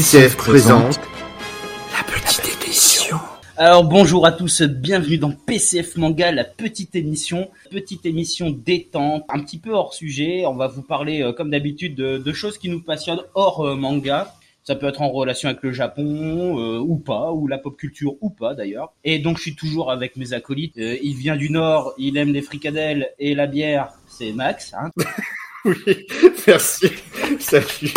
PCF présente la petite édition. Alors bonjour à tous, bienvenue dans PCF Manga, la petite émission, petite émission détente, un petit peu hors sujet. On va vous parler, euh, comme d'habitude, de, de choses qui nous passionnent hors euh, manga. Ça peut être en relation avec le Japon euh, ou pas, ou la pop culture ou pas d'ailleurs. Et donc je suis toujours avec mes acolytes. Il vient du Nord, il aime les fricadelles et la bière, c'est Max. Hein Oui, merci. Salut.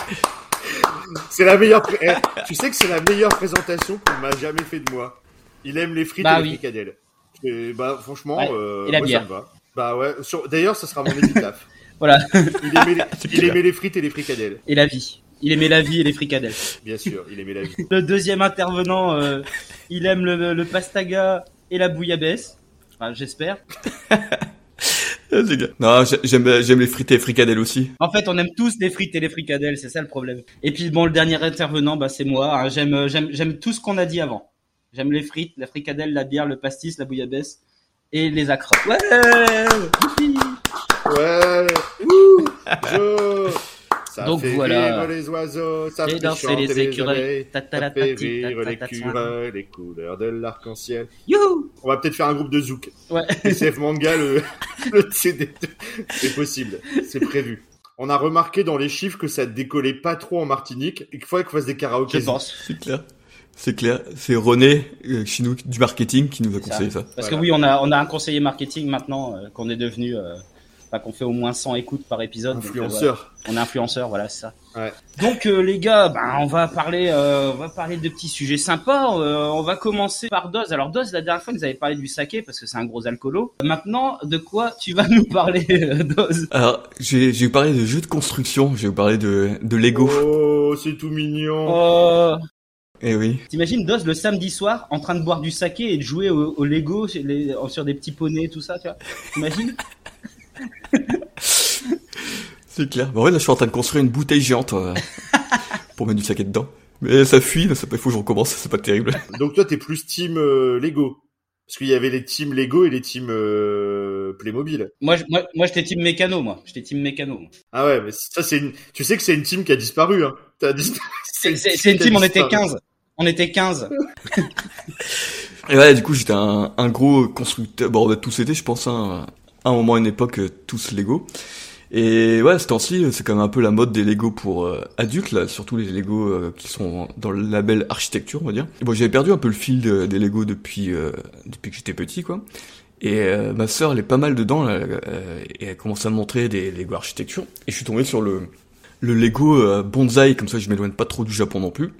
C'est la meilleure. pré- eh, tu sais que c'est la meilleure présentation qu'on m'a jamais fait de moi. Il aime les frites Bah et les oui. fricadelles. Et bah franchement, Ouais, euh, et la moi, bière. ça me va. Bah ouais. sur- D'ailleurs, ça sera mon épitaphe. voilà, Il aimait, les... il aimait les frites et les fricadelles. et la vie. Il aimait la vie et les fricadelles. Bien sûr, il aimait la vie. Le deuxième intervenant, euh, il aime le, le pastaga et la bouillabaisse. Enfin, j'espère. Non, j'ai- j'aime j'aime les frites et les fricadelles aussi. En fait, on aime tous les frites et les fricadelles, c'est ça le problème. Et puis bon, le dernier intervenant, bah c'est moi. hein. J'aime, euh, j'aime, j'aime tout ce qu'on a dit avant. J'aime les frites, la fricadelle, la bière, le pastis, la bouillabaisse et les accros. Ouais. Ouais. Ouh, je... Ça Donc fait voilà. rire les oiseaux, ça fait danser chanter les écureuils. abeilles, ça Tatalatati, fait rire les écureuils, les couleurs de l'arc-en-ciel. Youhou On va peut-être faire un groupe de zouk. Ouais. SF manga, le, le CD, c'est possible, c'est prévu. On a remarqué dans les chiffres que ça décollait pas trop en Martinique et qu'il fallait qu'on fasse des karaokés. Je pense. C'est clair. C'est clair. C'est René, euh, chez nous, du marketing, qui nous a conseillé ça. Parce Voilà. que oui, on a, on a un conseiller marketing maintenant euh, qu'on est devenu, euh, enfin, qu'on fait au moins 100 écoutes par épisode. donc, euh, voilà. Influenceur. On est influenceur, voilà, c'est ça. Ouais. Donc euh, les gars, ben, on va parler, euh, on va parler de petits sujets sympas. Euh, on va commencer par Doz. Alors Doz, la dernière fois, nous avait parlé du saké parce que c'est un gros alcoolo. Maintenant, de quoi tu vas nous parler, Doz? Alors, j'ai j'ai parlé de jeux de construction, j'ai parlé de, de Lego. Oh, c'est tout mignon. Oh, Eh oui. T'imagines Doz le samedi soir en train de boire du saké et de jouer au, au Lego les- sur des petits poneys, tout ça, tu vois? T'imagines? C'est clair. Bah ouais, là, je suis en train de construire une bouteille géante euh, pour mettre du saké dedans. Mais ça fuit, il faut que je recommence, c'est pas terrible. Donc toi, t'es plus team euh, Lego. Parce qu'il y avait les teams Lego et les teams euh, Playmobil. Moi, je- moi, moi, j'étais team mécano, moi. J'étais team mécano. Ah ouais, mais ça c'est une... Tu sais que c'est une team qui a disparu, hein. T'as dis- C'est c'est- c'est une team, on était disparu. 15. On était 15. Et ouais, du coup, j'étais un, un gros constructeur. Bon, on a tous été, je pense, hein, un moment, une époque, euh, tous Lego. Et ouais, ce temps-ci, c'est quand même un peu la mode des Lego pour euh, adultes, là, surtout les Lego euh, qui sont dans le label architecture, on va dire. Bon, j'avais perdu un peu le fil de- des Lego depuis euh, depuis que j'étais petit, quoi. Et euh, ma sœur, elle est pas mal dedans, là, euh, et elle commence à me montrer des Lego architecture. Et je suis tombé sur le le Lego euh, bonsaï, comme ça, je m'éloigne pas trop du Japon non plus.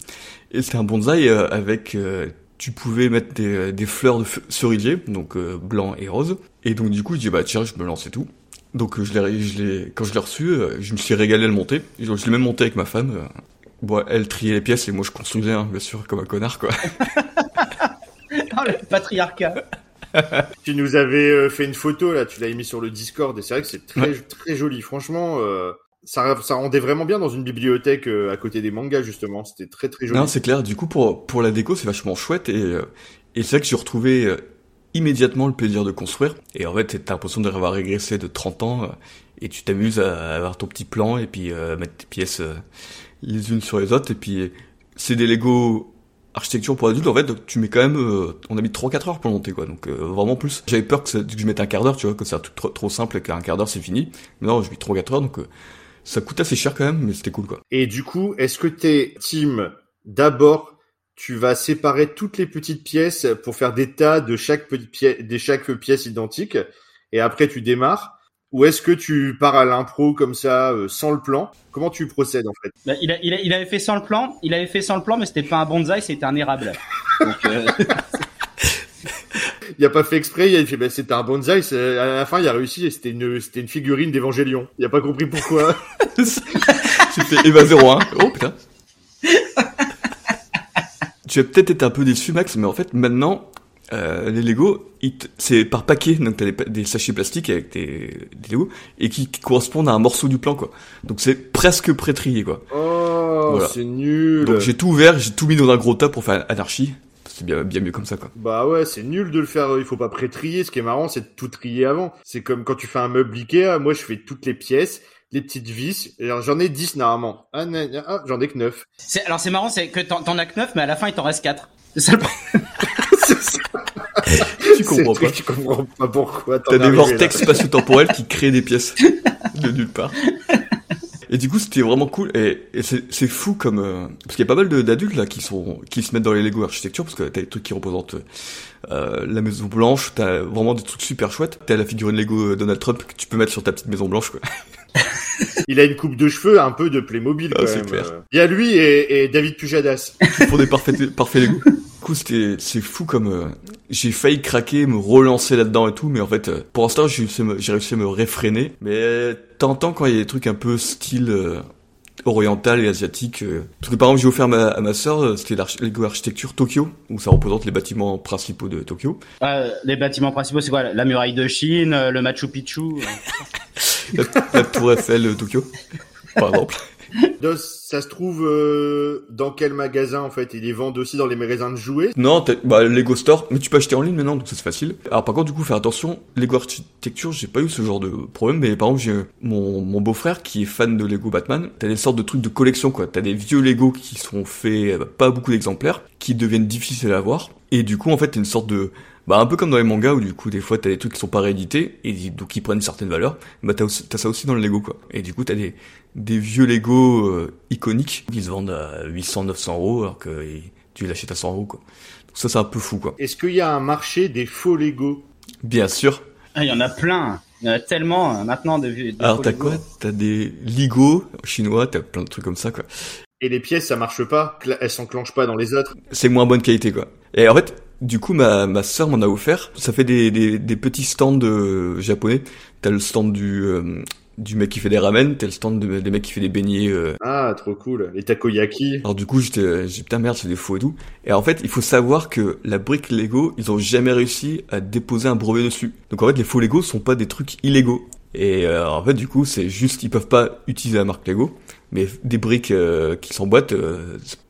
Et c'était un bonsaï euh, avec euh, tu pouvais mettre des, des fleurs de cerisier, donc euh, blanc et rose. Et donc du coup, je dis bah tiens, je me lance et tout. Donc euh, je l'ai, je l'ai, quand je l'ai reçu, euh, je me suis régalé à le monter. Je l'ai même monté avec ma femme. euh. Bon, elle triait les pièces et moi je construisais, hein, bien sûr, comme un connard quoi. Oh, le patriarcat. Tu nous avais euh, fait une photo là, tu l'avais mis sur le Discord et c'est vrai que c'est très très joli. Franchement, euh, ça ça rendait vraiment bien dans une bibliothèque euh, à côté des mangas justement. C'était très très joli. Non, c'est clair. Du coup, pour pour la déco, c'est vachement chouette et euh, et c'est vrai que j'ai retrouvé euh, immédiatement le plaisir de construire. Et en fait, t'as l'impression d'avoir régressé de 30 ans et tu t'amuses à avoir ton petit plan et puis euh, mettre tes pièces euh, les unes sur les autres. Et puis c'est des Lego architecture pour adultes. En fait, tu mets quand même, euh, on a mis 3-4 heures pour monter quoi. Donc euh, vraiment plus. J'avais peur que, que je mette un quart d'heure, tu vois, que ça soit trop, trop simple et qu'un quart d'heure c'est fini. Mais non, j'ai mis 3-4 heures donc. euh, ça coûte assez cher quand même, mais c'était cool quoi. Et du coup, est-ce que t'es team d'abord tu vas séparer toutes les petites pièces pour faire des tas de chaque petite pièce, de chaque pièce identique, et après tu démarres, ou est-ce que tu pars à l'impro comme ça, euh, sans le plan? Comment tu procèdes en fait? Bah, il, a, il, a- il avait fait sans le plan. Il avait fait sans le plan, mais c'était pas un bonsaï, c'était un érable. Donc, euh, Il a pas fait exprès, il a fait bah, c'était un bonsaï, à la fin il a réussi, et c'était une c'était une figurine d'Évangélion. Il a pas compris pourquoi. C'était Eva 01. Oh putain. tu as peut-être été un peu déçu, Max, mais en fait, maintenant, euh, les Lego, c'est par paquet. Donc, t'as des, des sachets plastiques avec des, des Lego et qui, qui correspondent à un morceau du plan, quoi. Donc, c'est presque pré-trié, quoi. Oh, Voilà. c'est nul. Donc, j'ai tout ouvert, j'ai tout mis dans un gros tas pour faire anarchie. C'est bien, bien mieux comme ça, quoi. Bah ouais, c'est nul de le faire. Il faut pas pré-trier. Ce qui est marrant, c'est de tout trier avant. C'est comme quand tu fais un meuble Ikea. Moi, je fais toutes les pièces, les petites vis. Alors, j'en ai 10 normalement. Ah, ah, j'en ai que 9. Alors c'est marrant, c'est que t'en as que 9, mais à la fin il t'en reste 4. C'est ça le tu comprends pas. Tu comprends pas pourquoi. T'as des vortex spatio-temporels qui créent des pièces de nulle part. Et du coup, c'était vraiment cool. Et, c'est fou comme euh, parce qu'il y a pas mal d'adultes là qui sont qui se mettent dans les Lego architecture parce que t'as des trucs qui représentent euh, la Maison Blanche. T'as vraiment des trucs super chouettes. T'as la figurine Lego Donald Trump que tu peux mettre sur ta petite Maison Blanche. Quoi. Il a une coupe de cheveux un peu de Playmobil ah, quand même. Clair. Il y a lui et, et David Pujadas. Pour des parfaits parfaits Lego. Du coup, c'était c'est fou comme euh, j'ai failli craquer, me relancer là-dedans et tout, mais en fait, euh, pour l'instant, j'ai réussi à me réfréner. Mais t'entends quand il y a des trucs un peu style euh, oriental et asiatique. Parce que par exemple, j'ai offert ma, à ma sœur, c'était Lego Architecture Tokyo, où ça représente les bâtiments principaux de Tokyo. les bâtiments principaux, c'est quoi? La muraille de Chine, le Machu Picchu la, la tour Eiffel de Tokyo, par exemple. Dos, ça se trouve euh, dans quel magasin en fait? Ils les vendent aussi dans les magasins de jouets? Non, bah Lego Store, mais tu peux acheter en ligne maintenant, donc c'est facile. Alors par contre, du coup, faire attention, Lego Architecture, j'ai pas eu ce genre de problème, mais par exemple, j'ai mon, mon beau-frère qui est fan de Lego Batman. T'as des sortes de trucs de collection, quoi. T'as des vieux Lego qui sont faits, euh, pas beaucoup d'exemplaires, qui deviennent difficiles à avoir. Et du coup, en fait, t'as une sorte de bah un peu comme dans les mangas où du coup des fois t'as des trucs qui sont pas réédités et donc qui prennent certaines valeurs. Bah t'as, t'as ça aussi dans le Lego quoi. Et du coup t'as des des vieux Lego euh, iconiques qui se vendent à 800 900 euros alors que tu l'achètes à 100 euros quoi. Donc ça c'est un peu fou quoi. Est-ce qu'il y a un marché des faux Lego? Bien sûr. Ah, il y en a plein. Il y en a tellement euh, maintenant de, de Alors t'as quoi? T'as des Lego chinois, t'as plein de trucs comme ça quoi. Et les pièces ça marche pas, elles s'enclenchent pas dans les autres? C'est moins bonne qualité quoi. Et en fait, du coup, ma, ma soeur m'en a offert. Ça fait des, des, des petits stands euh, japonais. T'as le stand du, euh, du mec qui fait des ramen, t'as le stand des mecs qui fait des beignets. Euh. Ah, trop cool. Les takoyaki. Alors du coup, j'étais, j'ai putain merde, c'est des faux et tout. Et en fait, il faut savoir que la brique Lego, ils ont jamais réussi à déposer un brevet dessus. Donc en fait, les faux Lego sont pas des trucs illégaux. Et en fait, du coup, c'est juste, ils peuvent pas utiliser la marque Lego, mais des briques qui s'emboîtent,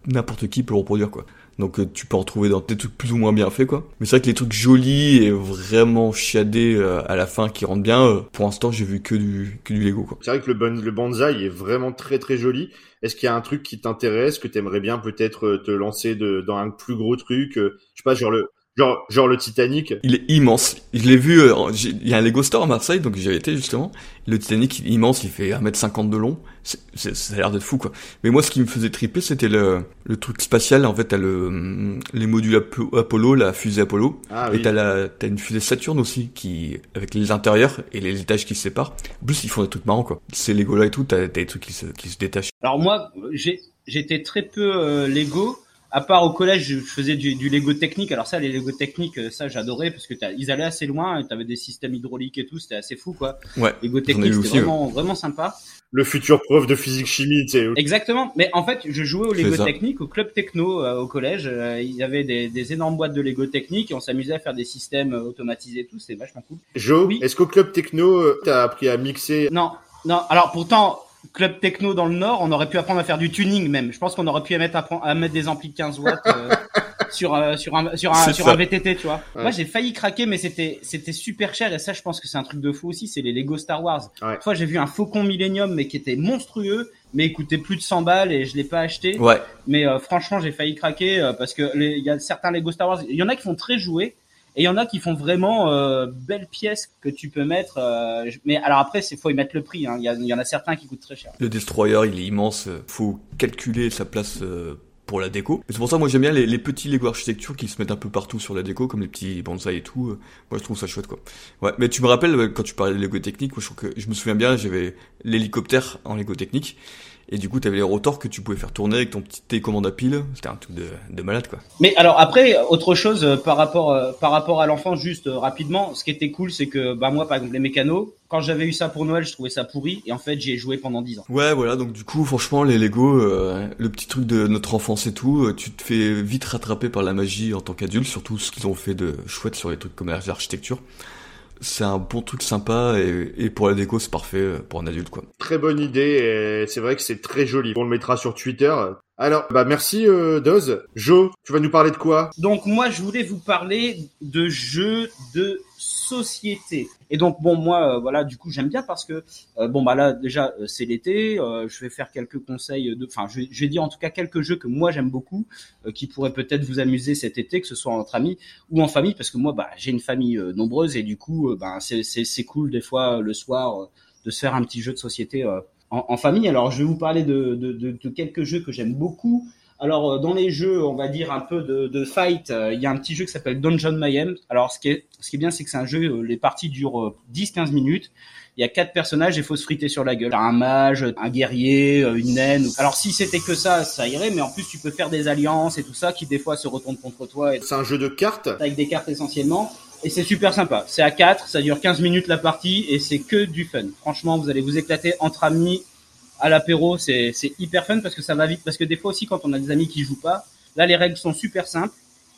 n'importe qui peut le reproduire quoi. Donc euh, tu peux en trouver dans des trucs plus ou moins bien faits quoi. Mais c'est vrai que les trucs jolis et vraiment chiadés euh, à la fin qui rendent bien, euh, pour l'instant j'ai vu que du que du Lego quoi. C'est vrai que le, bon, le bonsaï est vraiment très très joli. Est-ce qu'il y a un truc qui t'intéresse, que t'aimerais bien peut-être te lancer de, dans un plus gros truc, je sais pas genre le Genre, genre le Titanic. Il est immense. Je l'ai vu, euh, il y a un Lego Store à Marseille, donc j'y avais été justement. Le Titanic, il est immense, il fait 1m50 de long. C'est, ça a l'air d'être fou, quoi. Mais moi, ce qui me faisait triper, c'était le, le truc spatial. En fait, t'as le, les modules Apollo, la fusée Apollo. Ah, et t'as la, t'as une fusée Saturne aussi, qui, avec les intérieurs et les étages qui se séparent. En plus, ils font des trucs marrants, quoi. Ces Lego là et tout, t'as, t'as des trucs qui se, qui se détachent. Alors moi, j'ai, j'étais très peu euh, Lego à part au collège, je faisais du, du, Lego technique. Alors ça, les Lego techniques, euh, ça j'adorais parce que ils allaient assez loin. Et t'avais des systèmes hydrauliques et tout, c'était assez fou quoi. Ouais. Lego technique, c'était vraiment vraiment sympa. Le futur prof de physique chimie, tu sais. Exactement. Mais en fait, je jouais au Lego technique au club techno euh, au collège. Euh, il y avait des, des, énormes boîtes de Lego technique et on s'amusait à faire des systèmes automatisés et tout. C'était vachement cool. Jo, oui. est-ce qu'au club techno, t'as appris à mixer? Non, non. Alors pourtant club techno dans le Nord, on aurait pu apprendre à faire du tuning même. Je pense qu'on aurait pu mettre à, mettre des amplis 15 watts euh, sur euh, sur un sur un sur un VTT, tu vois. Moi, j'ai failli craquer, mais c'était c'était super cher et ça, je pense que c'est un truc de fou aussi. C'est les Lego Star Wars. Ouais. Fois, j'ai vu un Faucon Millennium, mais qui était monstrueux, mais il coûtait plus de 100 balles et je l'ai pas acheté. Ouais. Mais euh, franchement, j'ai failli craquer parce que il y a certains Lego Star Wars. Il y en a qui font très jouer et il y en a qui font vraiment euh, belles pièces que tu peux mettre. Euh, mais alors après, c'est faut y mettre le prix. Hein. Il, y il y en a certains qui coûtent très cher. Le destroyer, il est immense. Faut calculer sa place euh, pour la déco. C'est pour ça moi j'aime bien les, les, petits Lego architecture qui se mettent un peu partout sur la déco, comme les petits bonsaïs et tout. Moi je trouve ça chouette quoi. Ouais, mais tu me rappelles quand tu parlais de Lego technique, moi, je trouve que je me souviens bien, j'avais l'hélicoptère en Lego technique. Et du coup, tu avais les rotors que tu pouvais faire tourner avec ton petit télécommande à pile. C'était un truc de, de, malade, quoi. Mais alors après, autre chose euh, par rapport euh, par rapport à l'enfant, juste euh, rapidement, ce qui était cool, c'est que bah moi, par exemple, les mécanos, quand j'avais eu ça pour Noël, je trouvais ça pourri, et en fait, j'y ai joué pendant 10 ans. Ouais, voilà. Donc du coup, franchement, les Lego, le petit truc de notre enfance et tout, tu te fais vite rattraper par la magie en tant qu'adulte, surtout ce qu'ils ont fait de chouette sur les trucs comme l'architecture c'est un bon truc sympa et, pour la déco c'est parfait euh, pour un adulte quoi. Très bonne idée et c'est vrai que c'est très joli. On le mettra sur Twitter. Alors, bah merci euh, Doz. Jo, tu vas nous parler de quoi? Donc moi je voulais vous parler de jeux de société. Et donc bon moi euh, voilà du coup j'aime bien parce que euh, bon bah là déjà euh, c'est l'été, je vais faire quelques conseils de enfin je, je, vais dire en tout cas quelques jeux que moi j'aime beaucoup qui pourraient peut-être vous amuser cet été que ce soit entre amis ou en famille parce que moi bah j'ai une famille nombreuse et du coup bah c'est c'est cool des fois le soir de se faire un petit jeu de société en, famille. Alors je vais vous parler de, de quelques jeux que j'aime beaucoup. Alors euh, dans les jeux, on va dire un peu de, de fight, euh, il y a un petit jeu qui s'appelle Dungeon Mayhem. Alors ce qui est, ce qui est bien, c'est que c'est un jeu, euh, les parties durent 10-15 minutes. Il y a quatre personnages et il faut se friter sur la gueule. Un mage, un guerrier, une naine. Alors si c'était que ça, ça irait, mais en plus tu peux faire des alliances et tout ça qui des fois se retournent contre toi. C'est un jeu de cartes Avec des cartes essentiellement. Et c'est super sympa. C'est à 4, ça dure 15 minutes la partie et c'est que du fun. Franchement, vous allez vous éclater entre amis à l'apéro, c'est hyper fun parce que ça va vite. Parce que des fois aussi, quand on a des amis qui jouent pas, là, les règles sont super simples.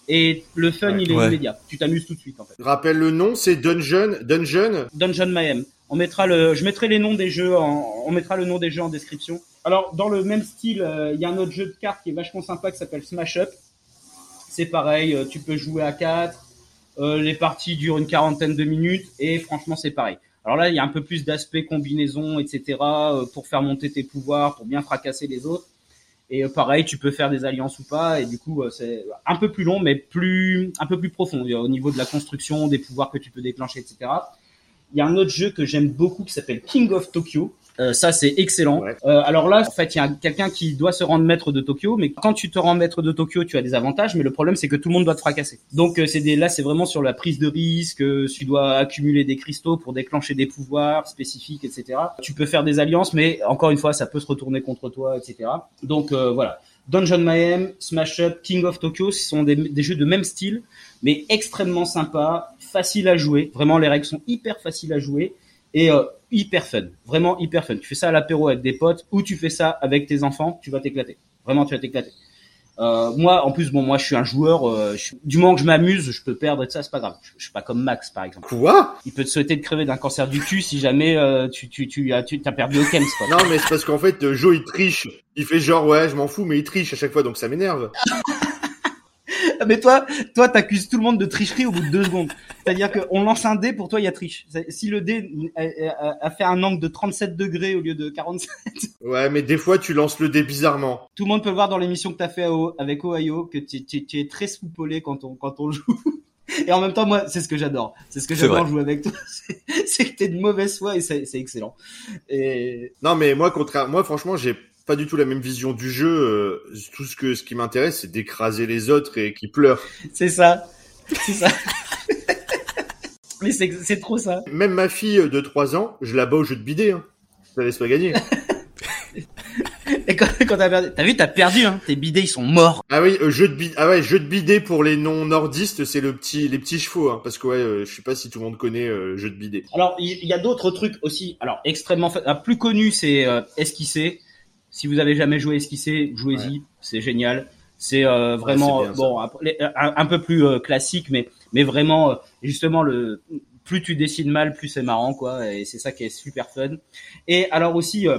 Et le fun, il est immédiat. Tu t'amuses tout de suite, en fait. Rappelle le nom, c'est Dungeon, Dungeon. Dungeon Mayhem. On mettra le, je mettrai les noms des jeux en, on mettra le nom des jeux en description. Alors, dans le même style, euh, il y a un autre jeu de cartes qui est vachement sympa qui s'appelle Smash Up. C'est pareil, euh, tu peux jouer à 4. Euh, les parties durent une quarantaine de minutes et franchement, c'est pareil. Alors là, il y a un peu plus d'aspect combinaison, etc. Euh, pour faire monter tes pouvoirs, pour bien fracasser les autres. Et euh, pareil, tu peux faire des alliances ou pas. Et du coup, euh, c'est un peu plus long, mais plus un peu plus profond au niveau de la construction, des pouvoirs que tu peux déclencher, etc. Il y a un autre jeu que j'aime beaucoup qui s'appelle King of Tokyo. Euh, ça, c'est excellent. Euh, alors là, en fait, il y a quelqu'un qui doit se rendre maître de Tokyo, mais quand tu te rends maître de Tokyo, tu as des avantages, mais le problème, c'est que tout le monde doit te fracasser. Donc, euh, c'est des, là, c'est vraiment sur la prise de risque. tu dois accumuler des cristaux pour déclencher des pouvoirs spécifiques, etc. Tu peux faire des alliances, mais encore une fois, ça peut se retourner contre toi, etc. Donc voilà. Dungeon Mayhem, Smash Up, King of Tokyo, ce sont des, des jeux de même style, mais extrêmement sympas, faciles à jouer. Vraiment, les règles sont hyper faciles à jouer et euh, hyper fun, vraiment hyper fun. Tu fais ça à l'apéro avec des potes ou tu fais ça avec tes enfants, tu vas t'éclater. Vraiment, tu vas t'éclater. Euh, moi, en plus, bon, moi, je suis un joueur. Euh, du moment que je m'amuse, je peux perdre et ça, c'est pas grave. Je, suis pas comme Max, par exemple. Quoi? Il peut te souhaiter de crever d'un cancer du cul si jamais euh, tu tu tu as tu t'as perdu au Kems. Quoi. Non, mais c'est parce qu'en fait, Joe il triche. Il fait genre ouais, je m'en fous, mais il triche à chaque fois, donc ça m'énerve. mais toi, toi, t'accuses tout le monde de tricherie au bout de deux secondes. C'est-à-dire qu'on lance un dé, pour toi, il y a triche. Si le dé a, fait un angle de 37 degrés au lieu de 47. Ouais, mais des fois, tu lances le dé bizarrement. Tout le monde peut le voir dans l'émission que t'as fait avec Ohio, que tu, tu, es très spoupolé quand on, quand on joue. Et en même temps, moi, c'est ce que j'adore. C'est ce que j'adore jouer avec toi. C'est que t'es de mauvaise foi et c'est excellent. Et... Non, mais moi, contraire, moi, franchement, j'ai pas du tout la même vision du jeu. Euh, tout ce que ce qui m'intéresse, c'est d'écraser les autres et qui pleurent. C'est ça. C'est ça. Mais c'est trop ça. Même ma fille de 3 ans, je la bats au jeu de bidet. Hein. Je la laisse pas gagner. Et quand, quand t'as perdu, t'as vu, t'as perdu, hein. Tes bidets, ils sont morts. Ah oui, euh, jeu de bidet, ah ouais, jeu de bidet pour les non nordistes, c'est le petit, les petits chevaux, hein, parce que ouais, euh, je sais pas si tout le monde connaît euh, jeu de bidet. Alors, il y, a d'autres trucs aussi. Alors, extrêmement, ah, plus connu, c'est esquisser. Si vous avez jamais joué esquissé, jouez-y, c'est génial. C'est euh, vraiment bon, un, peu plus euh, classique, mais mais vraiment euh, justement le plus tu dessines mal, plus c'est marrant quoi, et c'est ça qui est super fun. Et alors aussi,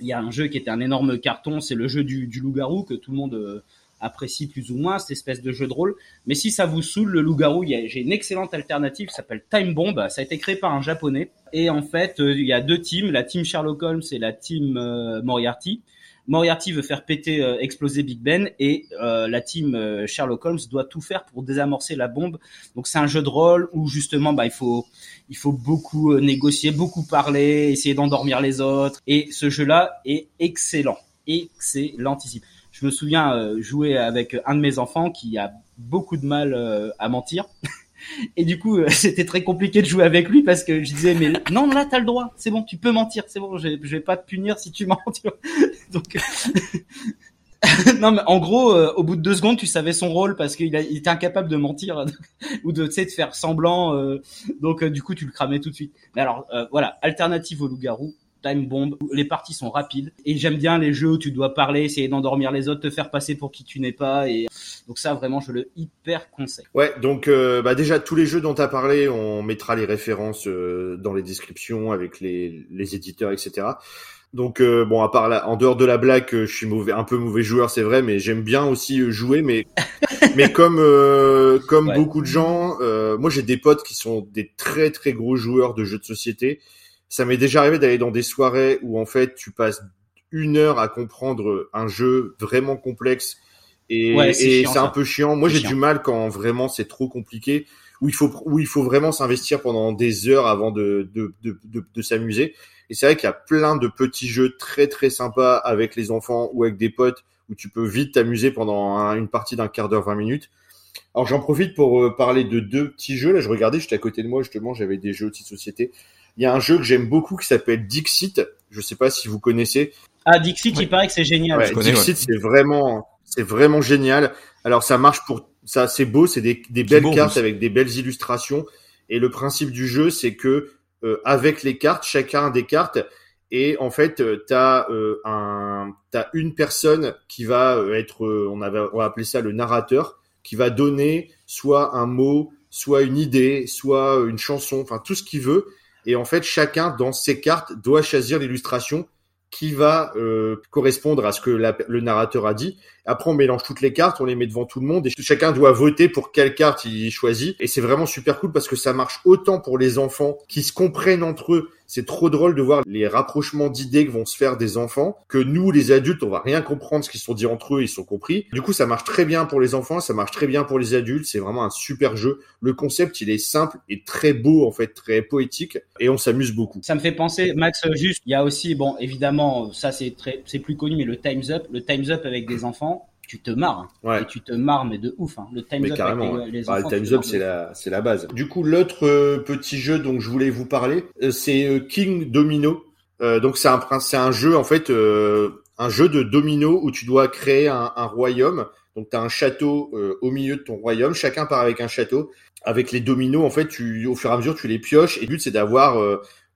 il y a un jeu qui était un énorme carton, c'est le jeu du, du loup-garou que tout le monde apprécie plus ou moins cette espèce de jeu de rôle. Mais si ça vous saoule, le loup-garou, j'ai une excellente alternative, ça s'appelle Time Bomb. Ça a été créé par un japonais. Et en fait, euh, il y a deux teams, la team Sherlock Holmes et la team euh, Moriarty. Moriarty veut faire péter, euh, exploser Big Ben et la team Sherlock Holmes doit tout faire pour désamorcer la bombe. Donc c'est un jeu de rôle où justement bah il faut il faut beaucoup négocier, beaucoup parler, essayer d'endormir les autres. Et ce jeu-là est excellent, excellentissime je me souviens euh, jouer avec un de mes enfants qui a beaucoup de mal euh, à mentir. Et du coup, euh, c'était très compliqué de jouer avec lui parce que je disais mais non là t'as le droit, c'est bon, tu peux mentir, c'est bon, je, je vais pas te punir si tu mens. Donc non mais en gros, au bout de deux secondes, tu savais son rôle parce qu'il il était incapable de mentir ou de de faire semblant. donc du coup, tu le cramais tout de suite. Mais alors voilà, alternative au loup-garou, time bomb. Les parties sont rapides et j'aime bien les jeux où tu dois parler, essayer d'endormir les autres, te faire passer pour qui tu n'es pas et donc ça vraiment je le hyper conseille. Ouais, donc euh, bah déjà tous les jeux dont tu as parlé, on mettra les références euh, dans les descriptions avec les, les éditeurs etc. Donc euh, bon, à part là, en dehors de la blague, je suis mauvais, un peu mauvais joueur, c'est vrai, mais j'aime bien aussi jouer. Mais mais comme comme beaucoup de gens, moi j'ai des potes qui sont des très très gros joueurs de jeux de société. Ça m'est déjà arrivé d'aller dans des soirées où en fait tu passes une heure à comprendre un jeu vraiment complexe et, c'est un peu chiant. Moi j'ai du mal quand vraiment c'est trop compliqué où il faut où il faut vraiment s'investir pendant des heures avant de de de, de, de s'amuser. Et c'est vrai qu'il y a plein de petits jeux très très sympas avec les enfants ou avec des potes où tu peux vite t'amuser pendant une partie d'un quart d'heure, 20 minutes. Alors j'en profite pour euh, parler de deux petits jeux. Là, je regardais, j'étais à côté de moi justement, j'avais des jeux de société. Il y a un jeu que j'aime beaucoup qui s'appelle Dixit. Je sais pas si vous connaissez. Ah Dixit, il paraît que c'est génial. Ouais, Dixit, c'est vraiment, c'est vraiment génial. Alors ça marche pour, ça c'est beau, c'est des, des belles cartes avec des belles illustrations. Et le principe du jeu, c'est que euh, avec les cartes, chacun des cartes, et en fait, euh, tu as euh, un, t'as une personne qui va être, on, avait, on va appeler ça le narrateur, qui va donner soit un mot, soit une idée, soit une chanson, enfin tout ce qu'il veut. Et en fait, chacun dans ses cartes doit choisir l'illustration qui va euh, correspondre à ce que le narrateur a dit. Après, on mélange toutes les cartes, on les met devant tout le monde et chacun doit voter pour quelle carte il choisit. Et c'est vraiment super cool parce que ça marche autant pour les enfants qui se comprennent entre eux c'est trop drôle de voir les rapprochements d'idées que vont se faire des enfants, que nous, les adultes, on va rien comprendre ce qu'ils sont dit entre eux, ils sont compris. Du coup, ça marche très bien pour les enfants, ça marche très bien pour les adultes, c'est vraiment un super jeu. Le concept, il est simple et très beau, en fait, très poétique, et on s'amuse beaucoup. Ça me fait penser, Max, juste, il y a aussi, bon, évidemment, ça c'est très, c'est plus connu, mais le Time's Up, le Time's Up avec des enfants, tu te marres. Hein. Et tu te marres, mais de ouf. Hein. Le Time's Up, avec les, bah, le Time's Up, c'est la, c'est la base. Du coup, l'autre euh, petit jeu dont je voulais vous parler, euh, c'est euh, King Domino. donc c'est un, c'est un jeu en fait, un jeu de domino où tu dois créer un, un royaume. Donc tu as un château au milieu de ton royaume. Chacun part avec un château. Avec les dominos, en fait, tu, au fur et à mesure, tu les pioches. Et le but, c'est d'avoir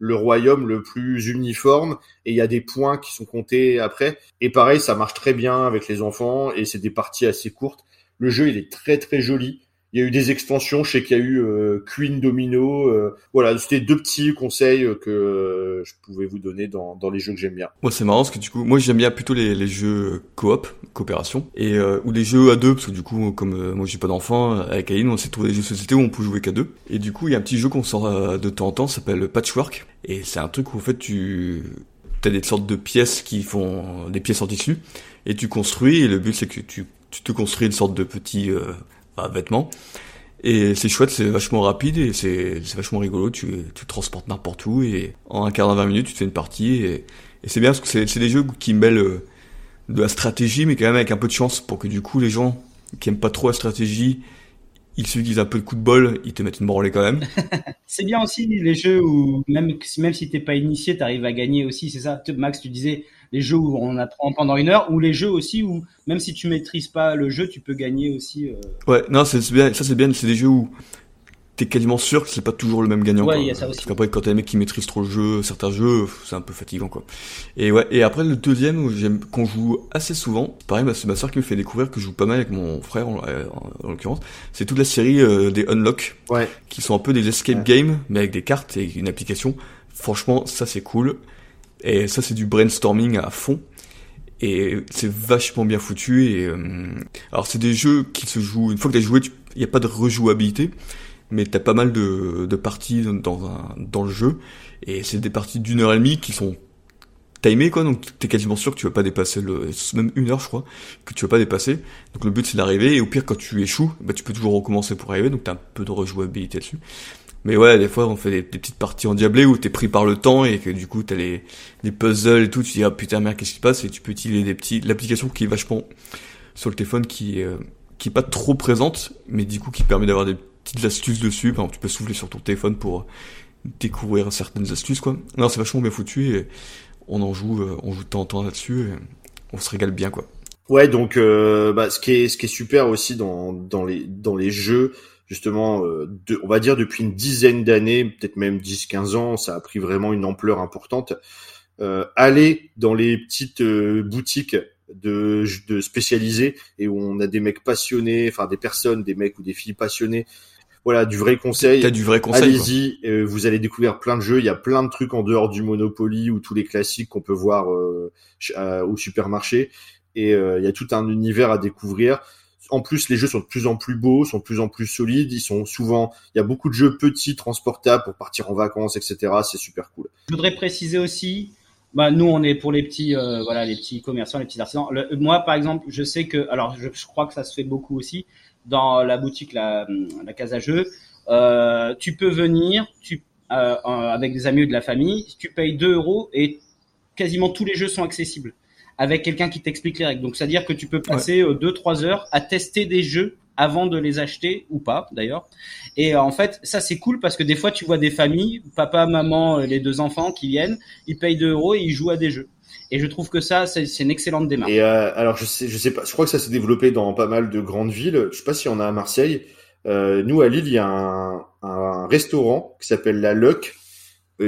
le royaume le plus uniforme et il y a des points qui sont comptés après. Et pareil, ça marche très bien avec les enfants et c'est des parties assez courtes. Le jeu, il est très très joli. Il y a eu des extensions, je sais qu'il y a eu euh, Queen Domino. Euh, voilà, c'était deux petits conseils que je pouvais vous donner dans, dans les jeux que j'aime bien. Moi, c'est marrant parce que du coup, moi j'aime bien plutôt les, les jeux coop, coopération, et euh, ou les jeux à deux parce que du coup, comme moi j'ai pas d'enfant, avec Aline, on s'est trouvé des jeux de société où on peut jouer qu'à deux. Et du coup, il y a un petit jeu qu'on sort de temps en temps, s'appelle Patchwork, et c'est un truc où en fait tu as des sortes de pièces qui font des pièces en tissu, et tu construis. Et le but c'est que tu tu te construis une sorte de petit vêtements. Et c'est chouette, c'est vachement rapide et c'est vachement rigolo. Tu, tu transportes n'importe où et en un quart d'heure, 20 minutes, tu te fais une partie. Et, et c'est bien parce que c'est des jeux qui mêlent euh, de la stratégie, mais quand même avec un peu de chance pour que du coup les gens qui aiment pas trop la stratégie, il suffit qu'ils un peu de coup de bol, ils te mettent une branlée quand même. c'est bien aussi les jeux où même, même si t'es pas initié, t'arrives à gagner aussi, c'est ça? Max, tu disais les jeux où on apprend pendant une heure, ou les jeux aussi où même si tu maîtrises pas le jeu, tu peux gagner aussi. Euh... Ouais, non, c'est bien, ça c'est bien, c'est des jeux où t'es quasiment sûr que c'est pas toujours le même gagnant. Ouais, il y a ça aussi. Parce qu'après, quand t'as des mecs qui maîtrisent trop le jeu, certains jeux, c'est un peu fatigant, quoi. Et ouais, et après, le deuxième, j'aime, qu'on joue assez souvent, pareil, bah, c'est ma soeur qui me fait découvrir que je joue pas mal avec mon frère, en, l'occurrence, c'est toute la série euh, des Unlock. Ouais. Qui sont un peu des escape games, mais avec des cartes et une application. Franchement, ça c'est cool. Et ça, c'est du brainstorming à fond. Et c'est vachement bien foutu. Et euh, alors, c'est des jeux qui se jouent. Une fois que t'as joué, il n'y a pas de rejouabilité, mais t'as pas mal de, de parties dans, un, dans le jeu. Et c'est des parties d'une heure et demie qui sont timées, quoi. Donc, t'es quasiment sûr que tu vas pas dépasser le, même une heure, je crois, que tu vas pas dépasser. Donc, le but, c'est d'arriver. Et au pire, quand tu échoues, bah, tu peux toujours recommencer pour arriver. Donc, t'as un peu de rejouabilité dessus. Mais ouais, des fois, on fait des, petites parties endiablées où t'es pris par le temps et que du coup, t'as les, les puzzles et tout. Tu dis, ah putain, merde, qu'est-ce qui se passe? Et tu peux utiliser des petits, l'application qui est vachement sur le téléphone qui euh, qui est pas trop présente, mais du coup, qui permet d'avoir des petites astuces dessus. Par exemple, tu peux souffler sur ton téléphone pour découvrir certaines astuces, quoi. Non, c'est vachement bien foutu et on en joue, euh, on joue de temps en temps là-dessus et on se régale bien, quoi. Ouais, donc euh, bah, ce qui est ce qui est super aussi dans dans les dans les jeux, justement, euh, de, on va dire depuis une dizaine d'années, peut-être même 10-15 ans, ça a pris vraiment une ampleur importante. Euh, aller dans les petites euh, boutiques de, de spécialisées et où on a des mecs passionnés, enfin des personnes, des mecs ou des filles passionnées. Voilà, du vrai conseil. T'as du vrai conseil. Allez-y, euh, vous allez découvrir plein de jeux. Il y a plein de trucs en dehors du Monopoly ou tous les classiques qu'on peut voir au supermarché. Et il y a tout un univers à découvrir En plus, les jeux sont de plus en plus beaux, sont de plus en plus solides. Ils sont souvent, il y a beaucoup de jeux petits, transportables pour partir en vacances, etc. C'est super cool. Je voudrais préciser aussi, bah, nous, on est pour les petits, euh, voilà, les petits commerçants, les petits artisans. Moi, par exemple, je sais que, alors, je, crois que ça se fait beaucoup aussi dans la boutique, la, la case à jeux. Euh, tu peux venir, tu, euh, avec des amis ou de la famille, tu payes 2 euros et quasiment tous les jeux sont accessibles avec quelqu'un qui t'explique les règles. Donc, c'est-à-dire que tu peux passer 2-3 heures à tester des jeux avant de les acheter ou pas d'ailleurs. Et euh, en fait, ça c'est cool parce que des fois tu vois des familles, papa, maman, euh, les deux enfants qui viennent, ils payent 2 euros et ils jouent à des jeux. Et je trouve que ça, c'est une excellente démarche. Et euh, alors je sais, je sais pas, je crois que ça s'est développé dans pas mal de grandes villes. Je sais pas si on a à Marseille. Euh, nous à Lille, il y a un, un restaurant qui s'appelle la Luck.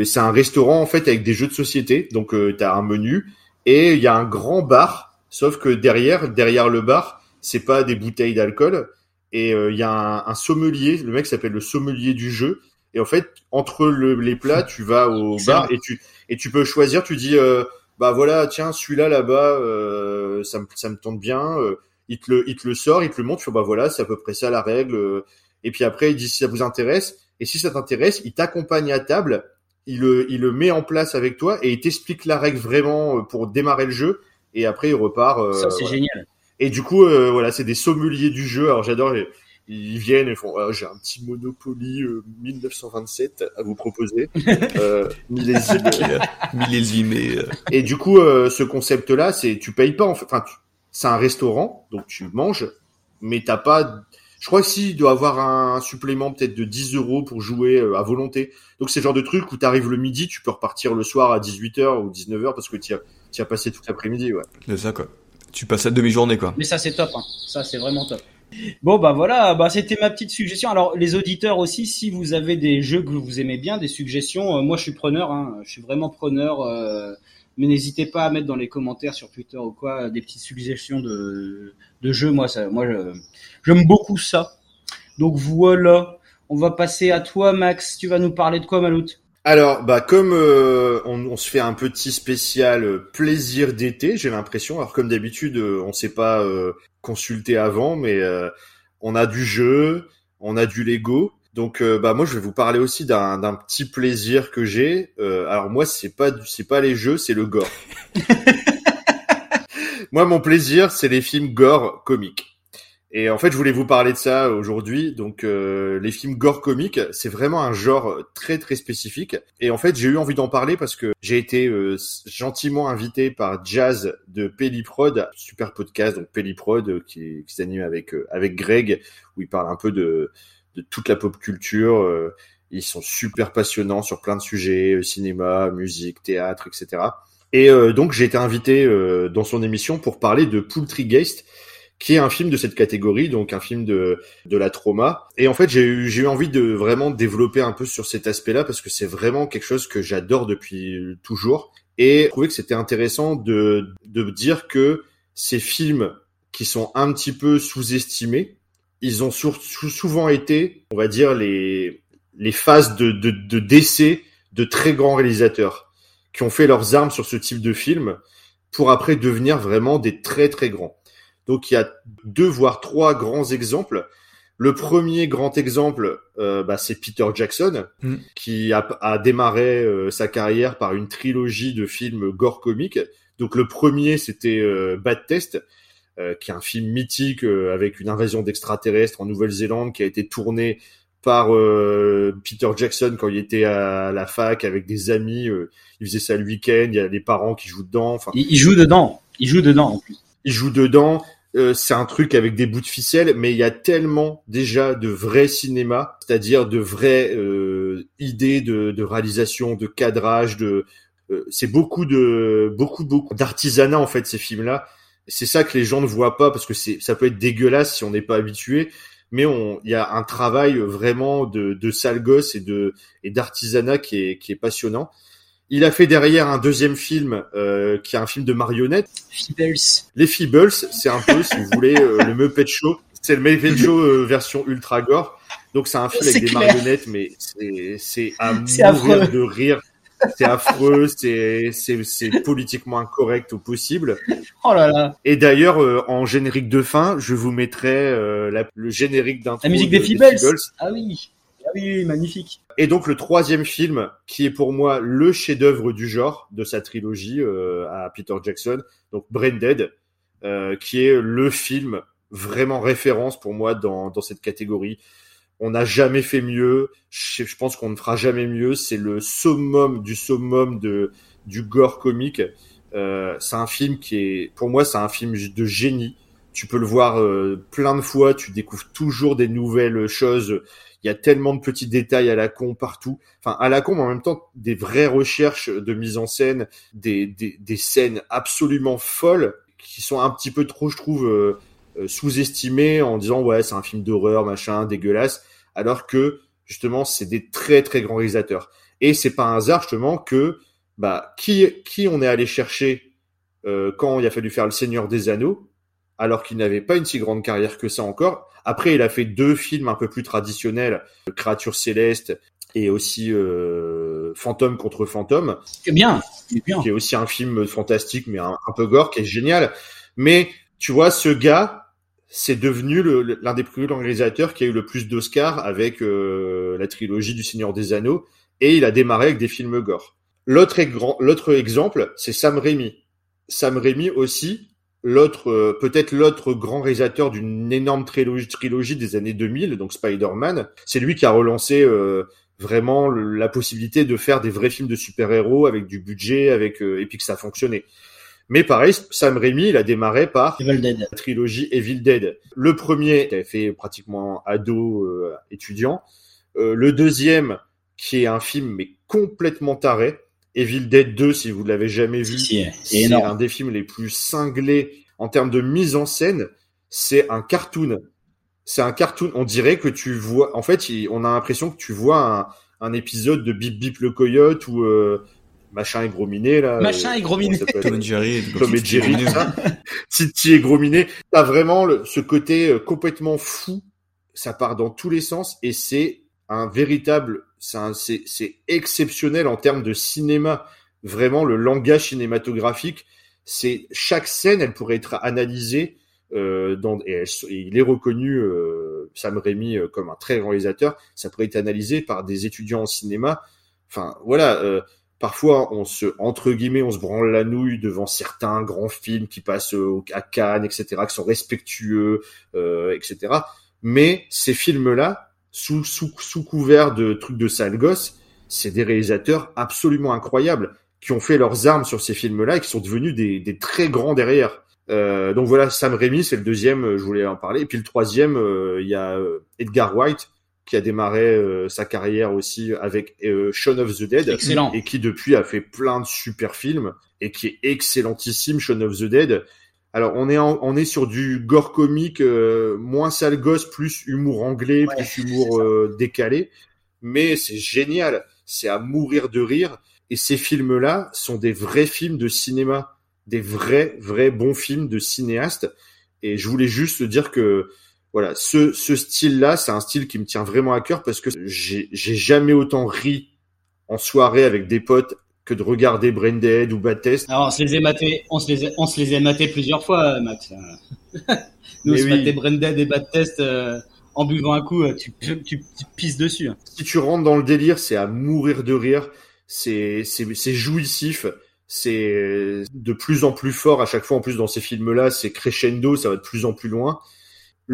C'est un restaurant en fait avec des jeux de société. Donc euh, tu as un menu et il y a un grand bar. Sauf que derrière, derrière le bar, c'est pas des bouteilles d'alcool, et il euh, y a un, un, sommelier, le mec s'appelle le sommelier du jeu. Et en fait, entre le, les plats, tu vas au bar et tu et tu peux choisir. Tu dis, euh, bah voilà, tiens, celui-là là-bas, euh, ça me ça me tente bien. Euh, il te le il te le sort, il te le montre. Tu fais, bah voilà, c'est à peu près ça la règle. Et puis après, il dit si ça vous intéresse. Et si ça t'intéresse, il t'accompagne à table. Il le il le met en place avec toi et il t'explique la règle vraiment pour démarrer le jeu. Et après, il repart. ça c'est voilà. génial. Et du coup, euh, voilà, c'est des sommeliers du jeu. Alors j'adore. Ils viennent et font. J'ai un petit Monopoly euh, 1927 à vous proposer, euh, millésimé. Et du coup, euh, ce concept-là, c'est tu payes pas. Enfin, c'est un restaurant, donc tu manges, mais t'as pas. Je crois que si, il doit avoir un supplément peut-être de 10 euros pour jouer euh, à volonté. Donc c'est le genre de truc où tu arrives le midi, tu peux repartir le soir à 18h ou 19h parce que tu as, as passé toute l'après-midi. Ouais. C'est ça quoi tu passes la demi-journée quoi. Mais ça c'est top, hein. ça c'est vraiment top. Bon bah voilà, bah c'était ma petite suggestion. Alors les auditeurs aussi, si vous avez des jeux que vous aimez bien, des suggestions, euh, moi je suis preneur, hein. je suis vraiment preneur. Euh, mais n'hésitez pas à mettre dans les commentaires sur Twitter ou quoi des petites suggestions de, de jeux. Moi ça, moi j'aime beaucoup ça. Donc voilà, on va passer à toi Max. Tu vas nous parler de quoi Maloute alors, bah comme euh, on, on, se fait un petit spécial euh, plaisir d'été, j'ai l'impression. Alors comme d'habitude, euh, on s'est pas euh, consulté avant, mais euh, on a du jeu, on a du Lego. Donc bah moi je vais vous parler aussi d'un petit plaisir que j'ai. alors moi c'est pas c'est pas les jeux, c'est le gore. moi mon plaisir c'est les films gore comiques. Et en fait, je voulais vous parler de ça aujourd'hui. Donc, euh, les films gore comiques, c'est vraiment un genre très très spécifique. Et en fait, j'ai eu envie d'en parler parce que j'ai été euh, gentiment invité par Jazz de Pelliprod, super podcast, donc Pelliprod euh, qui, qui s'anime avec euh, avec Greg, où il parle un peu de de toute la pop culture. Euh, ils sont super passionnants sur plein de sujets, cinéma, musique, théâtre, etc. Et donc, j'ai été invité dans son émission pour parler de Poultrygeist qui est un film de cette catégorie, donc un film de, de la trauma. Et en fait, j'ai eu, j'ai eu envie de vraiment développer un peu sur cet aspect-là parce que c'est vraiment quelque chose que j'adore depuis toujours. Et je trouvais que c'était intéressant de, de dire que ces films qui sont un petit peu sous-estimés, ils ont souvent été, on va dire, les, les phases de, de, de décès de très grands réalisateurs qui ont fait leurs armes sur ce type de film pour après devenir vraiment des très très grands. Donc il y a deux voire trois grands exemples. Le premier grand exemple, euh, bah, c'est Peter Jackson, mm. qui a, a démarré euh, sa carrière par une trilogie de films gore comiques. Donc le premier, c'était euh, Bad Test, qui est un film mythique avec une invasion d'extraterrestres en Nouvelle-Zélande, qui a été tourné par Peter Jackson quand il était à la fac avec des amis. il faisait ça le week-end. Il y a les parents qui jouent dedans. Enfin, il, il joue dedans. Il joue dedans en plus il joue dedans. Euh, c'est un truc avec des bouts de ficelle, mais il y a tellement déjà de vrai cinéma, c'est-à-dire de vraies euh, idées de, de, réalisation, de cadrage, de euh, c'est beaucoup de beaucoup beaucoup d'artisanat en fait ces films-là. C'est ça que les gens ne voient pas parce que c'est ça peut être dégueulasse si on n'est pas habitué, mais il y a un travail vraiment de, de sale gosse et de et d'artisanat qui est qui est passionnant. Il a fait derrière un deuxième film euh, qui est un film de marionnettes. Feebles. Les Feebles, c'est un peu, si vous voulez, euh, le Muppet Show. C'est le Muppet Show euh, version ultra gore. Donc c'est un film avec des marionnettes, mais c'est à mourir de rire. C'est affreux, c'est politiquement incorrect au possible. Oh là là. Et d'ailleurs, euh, en générique de fin, je vous mettrai euh, la- le générique d'intro. La musique de- des Feebles. Feebles. Ah oui. Ah oui, magnifique. Et donc le troisième film, qui est pour moi le chef-d'œuvre du genre de sa trilogie euh, à Peter Jackson, donc Branded, euh, qui est le film vraiment référence pour moi dans, dans cette catégorie. On n'a jamais fait mieux. Je, pense qu'on ne fera jamais mieux. C'est le summum du summum de du gore comique. Euh, c'est un film qui est, pour moi, c'est un film de génie. Tu peux le voir euh, plein de fois. Tu découvres toujours des nouvelles choses. Il y a tellement de petits détails à la con partout. Enfin, à la con, mais en même temps, des vraies recherches de mise en scène, des, des, des scènes absolument folles qui sont un petit peu trop, je trouve, euh, euh, sous-estimées en disant ouais, c'est un film d'horreur, machin, dégueulasse, alors que justement, c'est des très très grands réalisateurs. Et c'est pas un hasard justement que bah qui qui on est allé chercher euh, quand il a fallu faire Le Seigneur des Anneaux, alors qu'il n'avait pas une si grande carrière que ça encore. Après, il a fait deux films un peu plus traditionnels, Créature céleste et aussi euh, Fantôme contre Fantôme, C'est bien. C'est bien. qui est aussi un film fantastique mais un, un peu gore, qui est génial. Mais tu vois, ce gars, c'est devenu l'un des plus grands réalisateurs qui a eu le plus d'Oscars avec euh, la trilogie du Seigneur des Anneaux, et il a démarré avec des films gore. L'autre ex- l'autre exemple, c'est Sam Raimi. Sam Raimi aussi, l'autre euh, peut-être l'autre grand réalisateur d'une énorme trilogie, des années 2000, donc Spider-Man. C'est lui qui a relancé euh, vraiment la possibilité de faire des vrais films de super-héros avec du budget, avec euh, et puis que ça fonctionnait. Mais pareil, Sam Raimi, il a démarré par Evil Dead. la trilogie Evil Dead. Le premier, qui avait fait pratiquement ado, euh, étudiant. Euh, le deuxième, qui est un film mais complètement taré. Evil Dead 2, si vous l'avez jamais vu, Si, si, c'est un des films les plus cinglés en termes de mise en scène. C'est un cartoon. C'est un cartoon. On dirait que tu vois. En fait, il- on a l'impression que tu vois un, un épisode de Bip Bip le coyote ou euh, machin et gros minet là. Machin euh, et Gros Minet. Tom et Jerry. Tom comme et Jerry, c'est tout ça. Titi et Grominet. T'as vraiment le- ce côté euh, complètement fou. Ça part dans tous les sens et c'est un véritable, c'est un- c'est c'est exceptionnel en termes de cinéma. Vraiment, le langage cinématographique, c'est chaque scène, elle pourrait être analysée euh, dans, et, elle- et il est reconnu, euh, Sam Raimi, euh, comme un très grand réalisateur. Ça pourrait être analysé par des étudiants en cinéma. Enfin, voilà. Euh, parfois on se entre guillemets on se branle la nouille devant certains grands films qui passent au- à Cannes etc qui sont respectueux euh, etc mais ces films là sous sous sous couvert de trucs de sale gosse c'est des réalisateurs absolument incroyables qui ont fait leurs armes sur ces films là et qui sont devenus des, des très grands derrière. Euh, donc voilà Sam Raimi c'est le deuxième euh, je voulais en parler. Et puis le troisième euh, il y a euh, Edgar White qui a démarré euh, sa carrière aussi avec euh, Shaun of the Dead. Excellent. et qui depuis a fait plein de super films et qui est excellentissime Shaun of the Dead. Alors on est en- on est sur du gore comique euh, moins sale gosse plus humour anglais Ouais, plus humour euh, décalé. Mais c'est génial, c'est à mourir de rire. Et ces films là sont des vrais films de cinéma, des vrais vrais bons films de cinéastes. Et je voulais juste dire que voilà, ce, ce style-là, c'est un style qui me tient vraiment à cœur parce que j'ai jamais autant ri en soirée avec des potes que de regarder Branded ou Bad Test. Alors, on se les a matés, on se les a, on se les a matés plusieurs fois, Max. Nous, on se oui. matait Branded et Bad Test euh, en buvant un coup, euh, tu, tu, tu, tu pisses dessus. hein. Si tu rentres dans le délire, c'est à mourir de rire. C'est c'est c'est jouissif. C'est de plus en plus fort à chaque fois. En plus, dans ces films-là, c'est crescendo, ça va de plus en plus loin.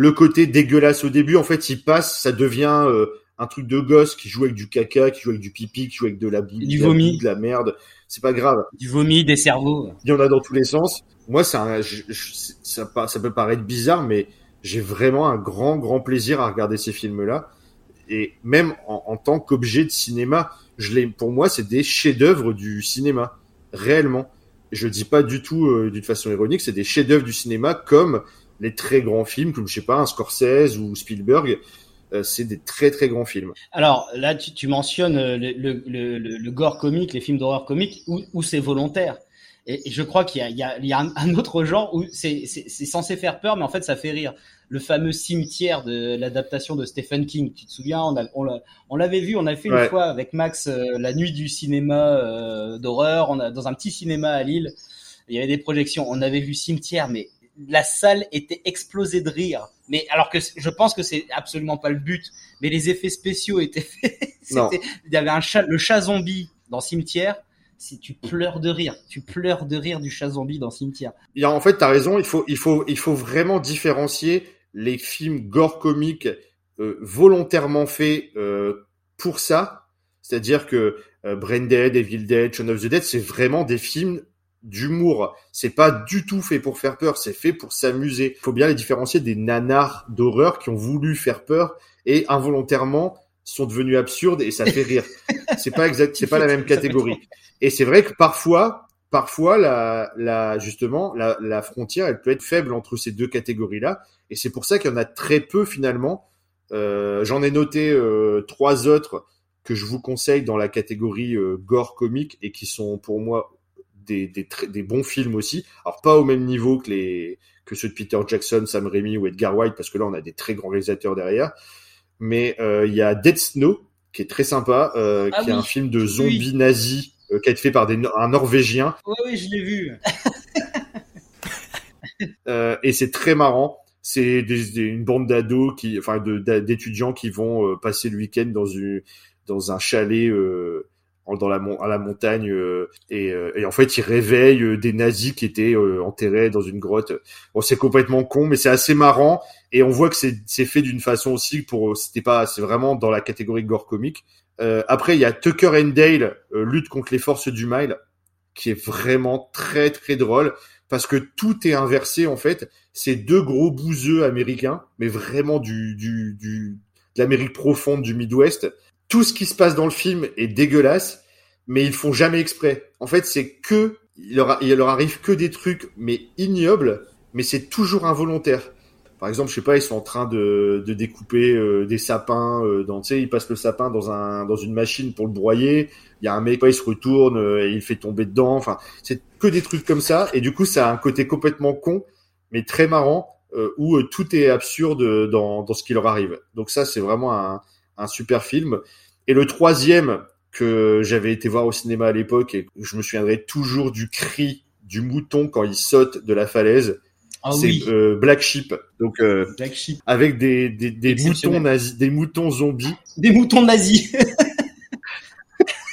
Le côté dégueulasse au début, en fait, il passe, ça devient euh, un truc de gosse qui joue avec du caca, qui joue avec du pipi, qui joue avec de la boue, Du vomi. de la merde. C'est pas grave. Du vomi, des cerveaux. il y en a dans tous les sens. Moi, je- je- ça, ça peut paraître bizarre, mais j'ai vraiment un grand, grand plaisir à regarder ces films-là. Et même en, en tant qu'objet de cinéma, je les, pour moi, c'est des chefs-d'œuvre du cinéma, réellement. Je dis pas du tout euh, d'une façon ironique, c'est des chefs-d'œuvre du cinéma comme les très grands films, comme je sais pas, un Scorsese ou Spielberg. Euh, c'est des très, très grands films. Alors là, tu, tu mentionnes euh, le, le, le, le- le gore comique, les films d'horreur comique, où, où c'est volontaire. Et, je crois qu'il y a, y a, y a un, autre genre où c'est censé faire peur, mais en fait ça fait rire. Le fameux cimetière de l'adaptation de Stephen King. Tu te souviens? On l'avait vu, on avait fait une fois avec Max euh, la nuit du cinéma euh, d'horreur. On a dans un petit cinéma à Lille. Il y avait des projections. On avait vu cimetière, mais la salle était explosée de rire. Mais alors que je pense que c'est absolument pas le but. Mais les effets spéciaux étaient faits. il y avait un chat, le chat zombie dans Cimetière. Si tu pleures de rire, tu pleures de rire du chat zombie dans Cimetière. En fait, t'as raison. Il faut, il faut, il faut vraiment différencier les films gore comiques euh, volontairement faits euh, pour ça. C'est-à-dire que euh, Brain Dead, Evil Dead, Shaun of the Dead, c'est vraiment des films d'humour. C'est pas du tout fait pour faire peur, c'est fait pour s'amuser. Il faut bien les différencier des nanars d'horreur qui ont voulu faire peur et involontairement sont devenus absurdes et ça fait rire. c'est pas exact, c'est pas la même catégorie. Et c'est vrai que parfois, parfois la, la justement la, la frontière, elle peut être faible entre ces deux catégories-là. Et c'est pour ça qu'il y en a très peu finalement. Euh, J'en ai noté euh, trois autres que je vous conseille dans la catégorie euh, gore comique et qui sont pour moi des, bons films aussi. Alors pas au même niveau que les que ceux de Peter Jackson, Sam Raimi ou Edgar White, parce que là on a des très grands réalisateurs derrière. Mais euh, il y a Dead Snow qui est très sympa, euh, ah qui est un film de zombies nazis euh, qui a été fait par des, un Norvégien. Oui, oui, je l'ai vu. et c'est très marrant. C'est une bande d'ados qui, enfin, d'étudiants qui vont passer le week-end dans une dans un chalet dans la à la montagne euh, et, euh, et, en fait ils réveillent euh, des nazis qui étaient enterrés dans une grotte. Bon c'est complètement con mais c'est assez marrant et on voit que c'est fait d'une façon aussi pour c'était pas c'est vraiment dans la catégorie gore comique. après il y a Tucker and Dale lutte contre les forces du mal qui est vraiment très très drôle parce que tout est inversé en fait. C'est deux gros bouseux américains mais vraiment du du du de l'Amérique profonde du Midwest tout ce qui se passe dans le film est dégueulasse, mais ils font jamais exprès. En fait, c'est que il leur, arrive que des trucs mais ignobles, mais c'est toujours involontaire. Par exemple, je sais pas, ils sont en train de, de découper euh, des sapins. Euh, dans, tu sais, ils passent le sapin dans un dans une machine pour le broyer. Il y a un mec, il se retourne euh, et il fait tomber dedans. Enfin, c'est que des trucs comme ça. Et du coup, ça a un côté complètement con, mais très marrant, où tout est absurde dans dans ce qui leur arrive. Donc ça, c'est vraiment un un super film. Et le troisième que j'avais été voir au cinéma à l'époque et je me souviendrai toujours du cri du mouton quand il saute de la falaise. Ah c'est euh, Black Sheep. Donc euh, Black Sheep. avec des, des, des moutons nazis, des moutons zombies. Des moutons nazis.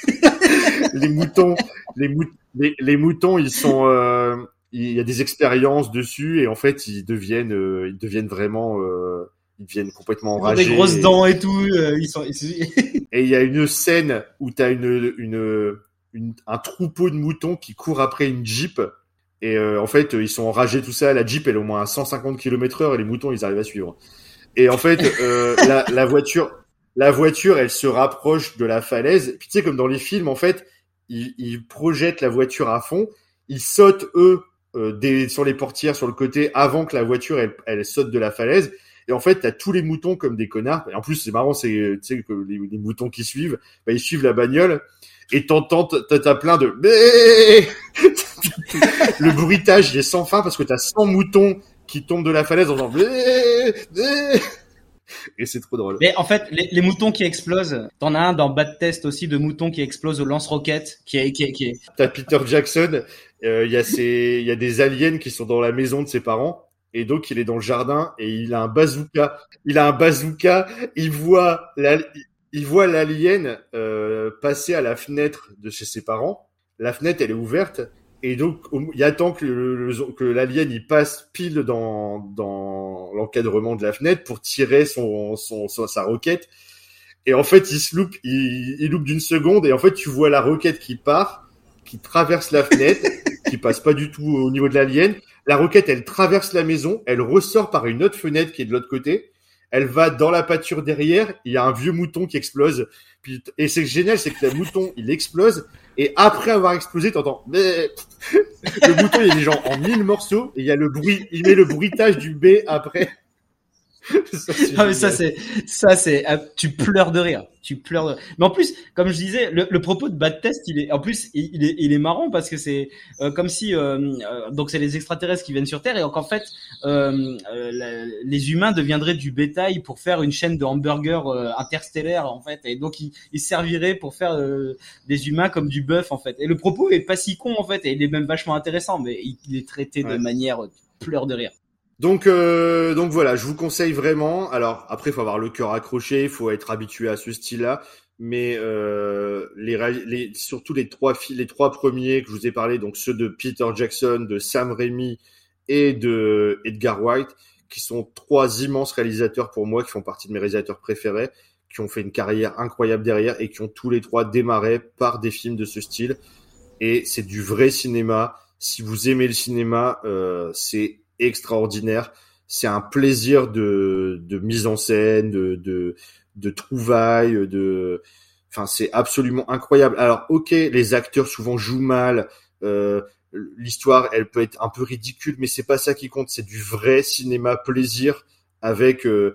les moutons, les, les, moutons, ils sont, euh, il y a des expériences dessus et en fait ils deviennent, ils deviennent vraiment ils deviennent complètement enragés. Ils ont des grosses dents et tout. Euh, ils sont... et il y a une scène où tu as une, une, une, un troupeau de moutons qui court après une jeep. Et euh, en fait, ils sont enragés, tout ça. La jeep, elle est au moins à 150 km heure et les moutons, ils arrivent à suivre. Et en fait, euh, la, la, voiture, la voiture, elle se rapproche de la falaise. Puis tu sais, comme dans les films, en fait, ils, ils projettent la voiture à fond. Ils sautent, eux, euh, des, sur les portières, sur le côté, avant que la voiture, elle, elle saute de la falaise. Et en fait, t'as tous les moutons comme des connards. Et en plus, c'est marrant, c'est tu sais que les, moutons qui suivent, bah, ils suivent la bagnole. Et t'entends, t'as plein de le bruitage il est sans fin parce que t'as 100 moutons qui tombent de la falaise en disant et c'est trop drôle. Mais en fait, les, moutons qui explosent, t'en as un dans Bad Test aussi de moutons qui explosent au lance-roquettes, qui est, qui est, qui est... T'as Peter Jackson, euh, il y a ces, il y a des aliens qui sont dans la maison de ses parents et donc il est dans le jardin et il a un bazooka. Il a un bazooka. Il voit la, il voit l'alien euh, passer à la fenêtre de chez ses parents. La fenêtre elle est ouverte et donc il attend que le, que l'alien il passe pile dans dans l'encadrement de la fenêtre pour tirer son, son, sa roquette. Et en fait il se loupe, il, il loupe d'une seconde et en fait tu vois la roquette qui part, qui traverse la fenêtre, qui passe pas du tout au niveau de l'alien la roquette, elle traverse la maison, elle ressort par une autre fenêtre qui est de l'autre côté. Elle va dans la pâture derrière. Il y a un vieux mouton qui explose. Puis, et c'est génial, c'est que le mouton, il explose. Et après avoir explosé, t'entends, le mouton, il est genre en mille morceaux. Et il y a le bruit, il met le bruitage du B après. Ça, ah, mais ça c'est ça c'est ah, tu pleures de rire. Tu pleures de... mais en plus comme je disais le, le, propos de Bad Test il est en plus il, est il est marrant parce que c'est euh, comme si euh, euh, donc c'est les extraterrestres qui viennent sur Terre et donc en fait euh, les humains deviendraient du bétail pour faire une chaîne de hamburgers interstellaires en fait. Et donc ils, ils serviraient pour faire des humains comme du bœuf en fait. Et le propos est pas si con en fait. Et il est même vachement intéressant mais il, est traité de manière pleure de rire donc, euh, donc voilà, je vous conseille vraiment. Alors après, il faut avoir le cœur accroché, il faut être habitué à ce style-là. Mais euh, les, les, surtout les trois les trois premiers que je vous ai parlé, donc ceux de Peter Jackson, de Sam Raimi et de Edgar White, qui sont trois immenses réalisateurs pour moi, qui font partie de mes réalisateurs préférés, qui ont fait une carrière incroyable derrière et qui ont tous les trois démarré par des films de ce style. Et c'est du vrai cinéma. Si vous aimez le cinéma, euh, c'est extraordinaire. C'est un plaisir de, de mise en scène, de, de, de trouvailles, de, enfin c'est absolument incroyable. Alors ok, les acteurs souvent jouent mal. Euh, L'histoire, elle peut être un peu ridicule, mais c'est pas ça qui compte. C'est du vrai cinéma plaisir avec euh,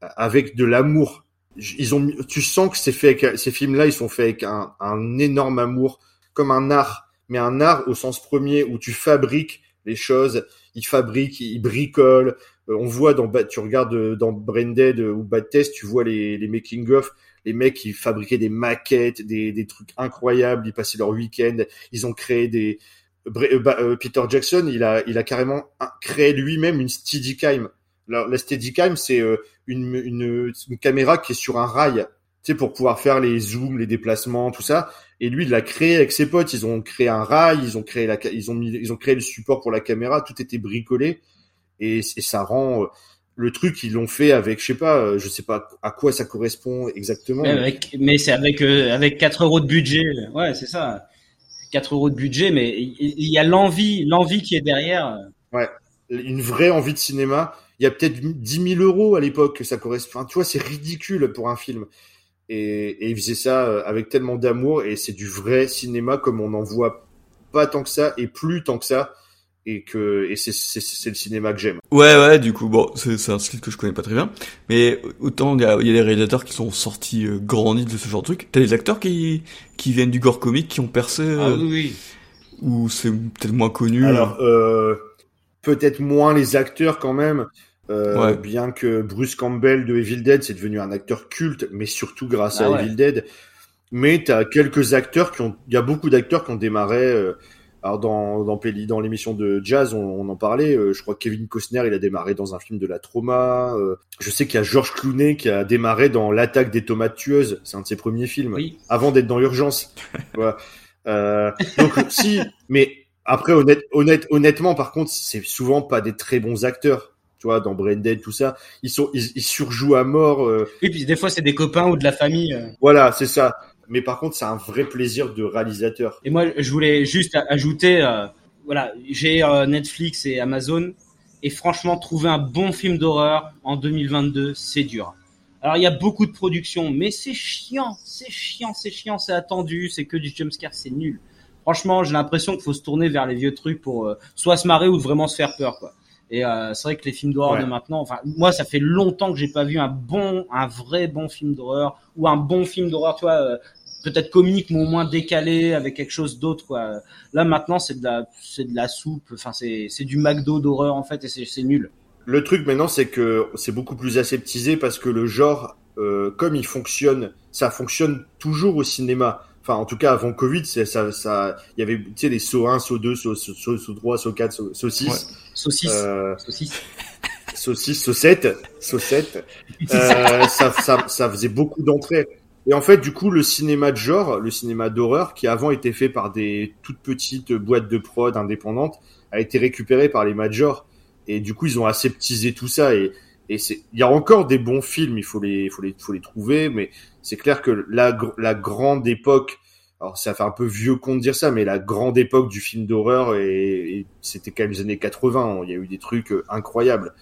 avec de l'amour. Ils ont, tu sens que c'est fait avec, ces films-là, ils sont faits avec un, un énorme amour, comme un art, mais un art au sens premier où tu fabriques les choses il fabrique, il bricole. Euh, on voit dans tu regardes euh, dans Branded euh, ou Bad Test, tu vois les, les making of, les mecs qui fabriquaient des maquettes, des, des trucs incroyables. Ils passaient leur week-end, ils ont créé des Peter Jackson, il a il a carrément créé lui-même une Steadicam. La, la Steadicam, c'est une, une, une caméra qui est sur un rail tu sais, pour pouvoir faire les zooms, les déplacements, tout ça. Et lui, il l'a créé avec ses potes. Ils ont créé un rail, ils ont créé la, ils ont mis, ils ont créé le support pour la caméra. Tout était bricolé et, et ça rend euh, le truc. Ils l'ont fait avec, je sais pas, euh, je sais pas à quoi ça correspond exactement. Mais, avec, mais c'est avec euh, avec 4 euros de budget. Ouais, c'est ça. 4 euros de budget, mais il y a l'envie, l'envie qui est derrière. Ouais, une vraie envie de cinéma. Il y a peut-être 10 000 euros à l'époque que ça correspond. Enfin, tu vois, c'est ridicule pour un film. Et, et il faisait ça euh, avec tellement d'amour et c'est du vrai cinéma comme on n'en voit pas tant que ça et plus tant que ça et que et c'est c'est le cinéma que j'aime. Ouais ouais du coup bon c'est un style que je connais pas très bien mais autant il y a, y a des réalisateurs qui sont sortis euh, grandis de ce genre de truc. T'as des acteurs qui qui viennent du gore comique qui ont percé ah, euh, oui, ou c'est peut-être moins connu. Alors euh, peut-être moins les acteurs quand même. Euh, bien que Bruce Campbell de Evil Dead, c'est devenu un acteur culte, mais surtout grâce à ah Evil Dead. Mais tu as quelques acteurs qui ont, il y a beaucoup d'acteurs qui ont démarré. Euh, alors dans dans, dans l'émission de Jazz, on, en parlait. Euh, je crois que Kevin Costner, il a démarré dans un film de la trauma. je sais qu'il y a George Clooney qui a démarré dans L'attaque des tomates tueuses. C'est un de ses premiers films. Avant d'être dans Urgence. voilà. donc si, mais après honnête, honnête, honnêtement, par contre, c'est souvent pas des très bons acteurs dans Branded, tout ça, ils sont, ils, surjouent à mort. Euh. Oui, puis des fois c'est des copains ou de la famille. Euh. Voilà, c'est ça. Mais par contre, c'est un vrai plaisir de réalisateur. Et moi, je voulais juste ajouter, euh, voilà, j'ai Netflix et Amazon, et franchement, trouver un bon film d'horreur en 2022, c'est dur. Alors il y a beaucoup de productions, mais c'est chiant, c'est chiant, c'est chiant, c'est attendu, c'est que du jumpscare, c'est nul. Franchement, j'ai l'impression qu'il faut se tourner vers les vieux trucs pour soit se marrer ou vraiment se faire peur, quoi. Et euh, c'est vrai que les films d'horreur de maintenant, enfin moi ça fait longtemps que j'ai pas vu un bon, un vrai bon film d'horreur ou un bon film d'horreur, tu vois, euh, peut-être comique mais au moins décalé avec quelque chose d'autre quoi. Là maintenant c'est de la, c'est de la soupe, enfin c'est, c'est du McDo d'horreur en fait et c'est, c'est nul. Le truc maintenant c'est que c'est beaucoup plus aseptisé parce que le genre, euh, comme il fonctionne, ça fonctionne toujours au cinéma enfin en tout cas avant Covid, ça, ça, il y avait tu sais les saut 1, saut 2, saut, saut, saut 3, saut 4, saut, saut 6. Ouais. Saut 6. Euh, saut 6. Saut 6, saut 7, saut 7. Euh, ça, ça, ça faisait beaucoup d'entrées. Et en fait, du coup, le cinéma de genre, le cinéma d'horreur, qui avant était fait par des toutes petites boîtes de prod indépendantes, a été récupéré par les majors. Et du coup, ils ont aseptisé tout ça. Et, et c'est, il y a encore des bons films, il faut les, faut les, faut les trouver, mais c'est clair que la, la grande époque, alors ça fait un peu vieux con de dire ça, mais la grande époque du film d'horreur, et, c'était quand même les années 80, il y a eu des trucs euh, incroyables.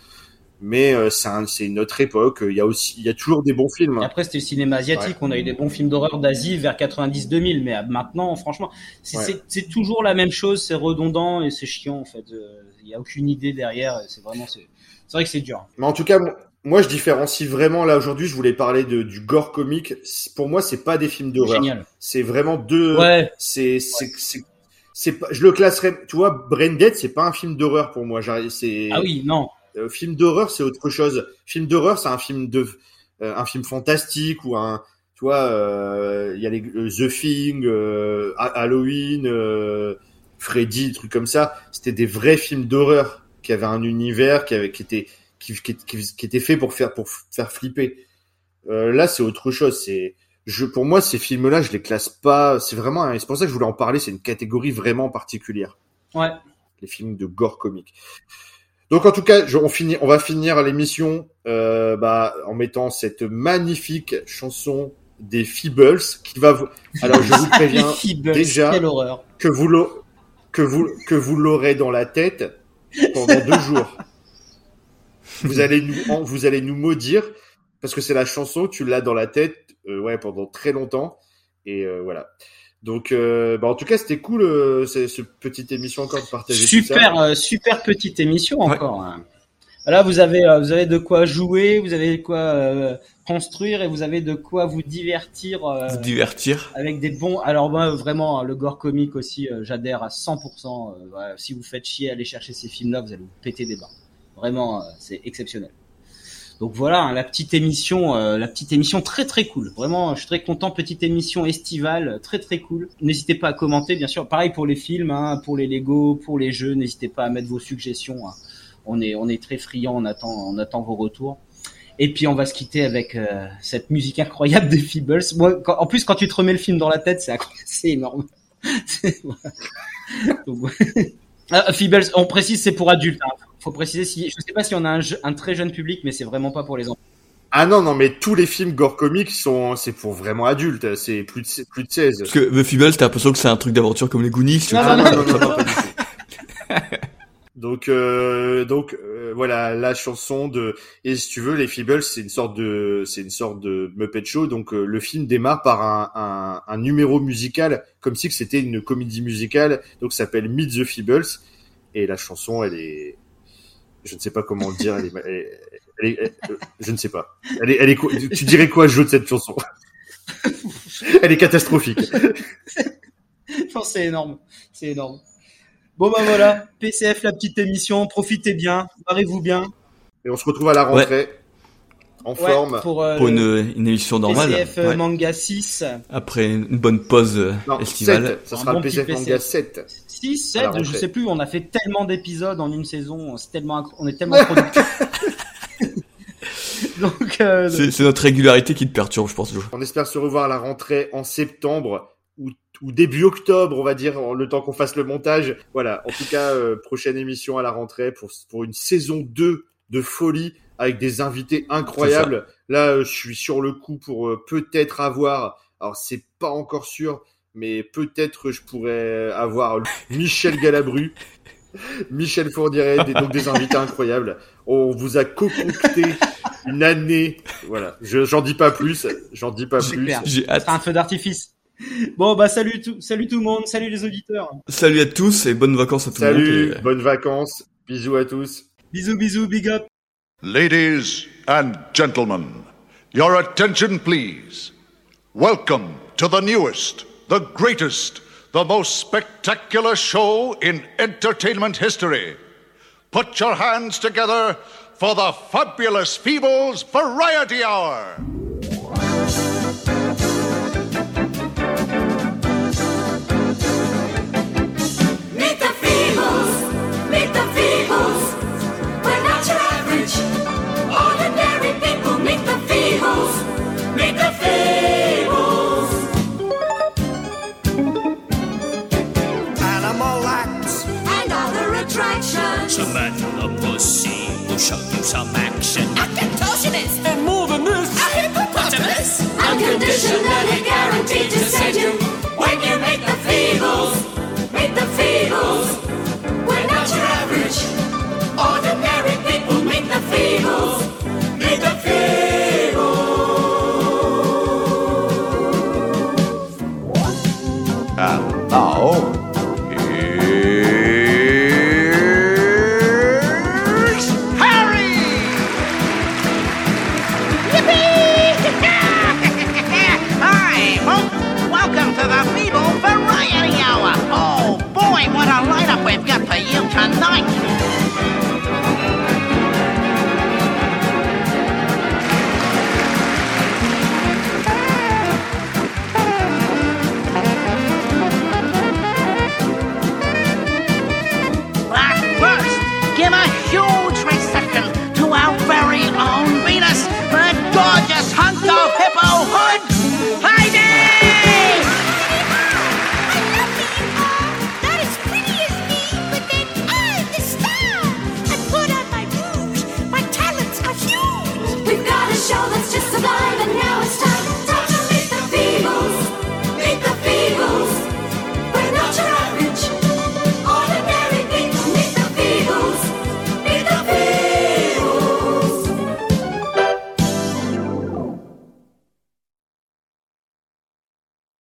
Mais euh, c'est une autre époque. Il y a aussi, il y a toujours des bons films. après, c'était le cinéma asiatique. On a eu des bons films d'horreur d'Asie vers 90-2000. Mais maintenant, franchement, c'est toujours la même chose. C'est redondant et c'est chiant en fait. Euh, il y a aucune idée derrière. C'est vraiment, c'est vrai que c'est dur. Mais en tout cas, moi, je différencie vraiment là aujourd'hui. Je voulais parler de, du gore comique. Pour moi, c'est pas des films d'horreur. Génial. C'est vraiment deux. Ouais. C'est c'est c'est c'est pas. Je le classerais. Tu vois, Brain Dead, c'est pas un film d'horreur pour moi. C'est Ah oui, non. euh, film d'horreur, c'est autre chose. Film d'horreur, c'est un film de euh, un film fantastique ou un. Tu vois, euh, il y a les euh, The Thing, euh, Ha- Halloween, euh, Freddy, trucs comme ça. C'était des vrais films d'horreur qui avaient un univers, qui avait qui était qui, qui, qui, était fait pour faire pour faire flipper. Euh, là, c'est autre chose. C'est je pour moi ces films-là, je les classe pas. C'est vraiment. C'est pour ça que je voulais en parler. C'est une catégorie vraiment particulière Ouais. les films de gore comique. Donc en tout cas, je- on, finit, on va finir l'émission euh, bah, en mettant cette magnifique chanson des Feebles qui va vous... Alors je vous préviens Feebles, déjà- que vous que vous que vous l'aurez dans la tête pendant deux jours. Vous allez nous en- vous allez nous maudire parce que c'est la chanson tu l'as dans la tête euh, ouais pendant très longtemps et euh, voilà. Donc euh, bah, en tout cas c'était cool euh, ce, ce petite émission encore de partager tout ça. Super, euh, super petite émission Ouais. encore. hein. Là, vous avez, euh, vous avez de quoi jouer, vous avez de quoi euh, construire et vous avez de quoi vous divertir euh, Se divertir. avec des bons. Alors moi, vraiment, hein, le gore comique aussi, euh, j'adhère à 100%. euh, voilà, si vous faites chier, aller chercher ces films-là, vous allez vous péter des barres. Vraiment, euh, c'est exceptionnel. Donc voilà, hein, la petite émission, euh, la petite émission très très cool. Vraiment, je suis très content. Petite émission estivale, très très cool. N'hésitez pas à commenter, bien sûr. Pareil pour les films, hein, pour les Lego, pour les jeux. N'hésitez pas à mettre vos suggestions. hein. On est, très friand. On attend, vos retours. Et puis on va se quitter avec euh, cette musique incroyable des Feebles. En plus, quand tu te remets le film dans la tête, c'est énorme. Ah, Feebles, on précise, c'est pour adultes. Hein. Faut préciser si, je sais pas si on a un, je- un très jeune public, mais c'est vraiment pas pour les enfants. Ah non, non, mais tous les films gore comiques sont, c'est pour vraiment adultes. C'est plus de, plus de 16. Parce que The Feebles, t'as l'impression que c'est un truc d'aventure comme les Goonies. tu Non, vois. Ah non, non, non, non, non, pas du tout. Donc, euh, donc euh, voilà la chanson de et si tu veux les Feebles c'est une sorte de c'est une sorte de Muppet Show. Donc euh, le film démarre par un, un, un numéro musical comme si c'était une comédie musicale. Donc s'appelle Meet the Feebles. Et la chanson elle est je ne sais pas comment le dire elle est, elle est- euh, je ne sais pas. Elle est, elle est tu dirais quoi jeu de cette chanson? Elle est catastrophique. Non, c'est énorme, c'est énorme. Bon bah voilà, PCF la petite émission, profitez bien, barrez-vous bien. et on se retrouve à la rentrée en Ouais, forme pour, euh, Pour une, une émission normale. PCF euh, Ouais. manga 6. Après une bonne pause euh, non estivale. 7 ça Un sera bon le petit PCF Manga PCF. 7 6, À la 7, je sais plus, on a fait tellement d'épisodes en une saison, c'est tellement, on est tellement productifs. Donc, euh, C'est c'est notre régularité qui te perturbe, je pense. On espère se revoir à la rentrée en septembre ou, début octobre, on va dire, en- le temps qu'on fasse le montage. Voilà, en tout cas, euh, prochaine émission à la rentrée pour, pour une saison 2 de folie avec des invités incroyables. Là, euh, je suis sur le coup pour euh, peut-être avoir, alors c'est pas encore sûr, mais peut-être je pourrais avoir Michel Galabru, Michel Fourniret, des- donc des invités incroyables. On vous a concocté une année, voilà. Je, j'en dis pas plus, j'en dis pas C'est plus. clair. J'ai ça hâte. sera un feu d'artifice. Bon bah salut tout, salut tout le monde, salut les auditeurs. Salut à tous et bonnes vacances à tout le Salut, monde. et- bonnes vacances, bisous à tous. Bisous bisous, big up. Ladies and gentlemen, your attention please. Welcome to the newest, the greatest, the most spectacular show in entertainment history. Put your hands together for the fabulous Feebles Variety Hour. Attractions. Samantha Pussy will show you some action. A contortionist, And more than this, a hippopotamus. Unconditionally guaranteed to send you when you make the Feebles. Make the Feebles.